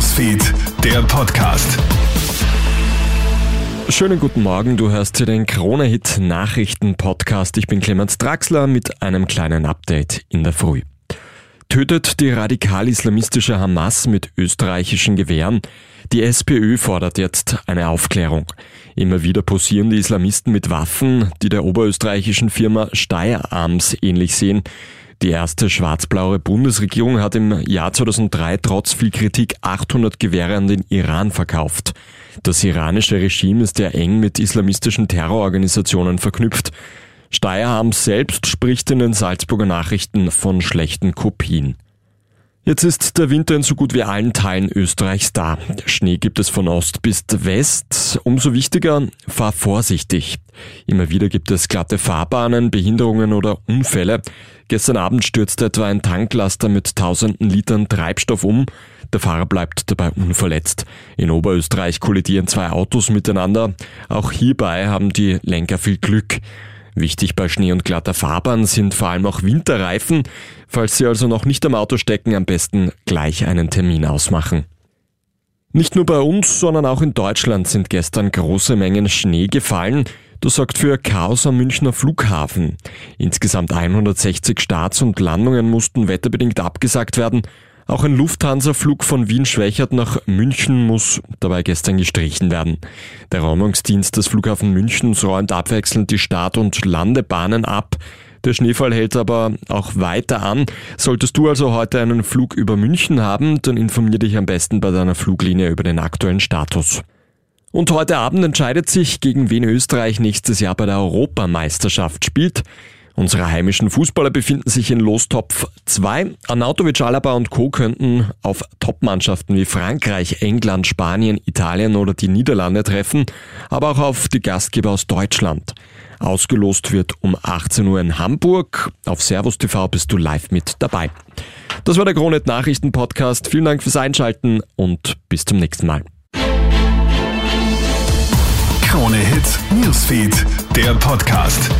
Newsfeed, der Podcast. Schönen guten Morgen, du hörst hier den Krone-Hit Nachrichten-Podcast. Ich bin Clemens Draxler mit einem kleinen Update in der Früh. Tötet die radikal-islamistische Hamas mit österreichischen Gewehren? Die SPÖ fordert jetzt eine Aufklärung. Immer wieder posieren die Islamisten mit Waffen, die der oberösterreichischen Firma Steyr Arms ähnlich sehen. Die erste schwarz-blaue Bundesregierung hat im Jahr 2003 trotz viel Kritik 800 Gewehre an den Iran verkauft. Das iranische Regime ist ja eng mit islamistischen Terrororganisationen verknüpft. Steierham selbst spricht in den Salzburger Nachrichten von schlechten Kopien. Jetzt ist der Winter in so gut wie allen Teilen Österreichs da. Schnee gibt es von Ost bis West. Umso wichtiger, fahr vorsichtig. Immer wieder gibt es glatte Fahrbahnen, Behinderungen oder Unfälle. Gestern Abend stürzte etwa ein Tanklaster mit tausenden Litern Treibstoff um. Der Fahrer bleibt dabei unverletzt. In Oberösterreich kollidieren zwei Autos miteinander. Auch hierbei haben die Lenker viel Glück. Wichtig bei Schnee und glatter Fahrbahn sind vor allem auch Winterreifen. Falls Sie also noch nicht am Auto stecken, am besten gleich einen Termin ausmachen. Nicht nur bei uns, sondern auch in Deutschland sind gestern große Mengen Schnee gefallen. Das sorgt für Chaos am Münchner Flughafen. Insgesamt 160 Starts und Landungen mussten wetterbedingt abgesagt werden. Auch ein Lufthansa-Flug von Wien-Schwächert nach München muss dabei gestern gestrichen werden. Der Räumungsdienst des Flughafen Münchens räumt abwechselnd die Start- und Landebahnen ab. Der Schneefall hält aber auch weiter an. Solltest du also heute einen Flug über München haben, dann informier dich am besten bei deiner Fluglinie über den aktuellen Status. Und heute Abend entscheidet sich, gegen wen Österreich nächstes Jahr bei der Europameisterschaft spielt. Unsere heimischen Fußballer befinden sich in Lostopf 2. Arnautovic, Alaba und Co. könnten auf Topmannschaften wie Frankreich, England, Spanien, Italien oder die Niederlande treffen, aber auch auf die Gastgeber aus Deutschland. Ausgelost wird um 18 Uhr in Hamburg. Auf Servus TV bist du live mit dabei. Das war der Kronet Nachrichten Podcast. Vielen Dank fürs Einschalten und bis zum nächsten Mal. Krone Hits, Newsfeed, der Podcast.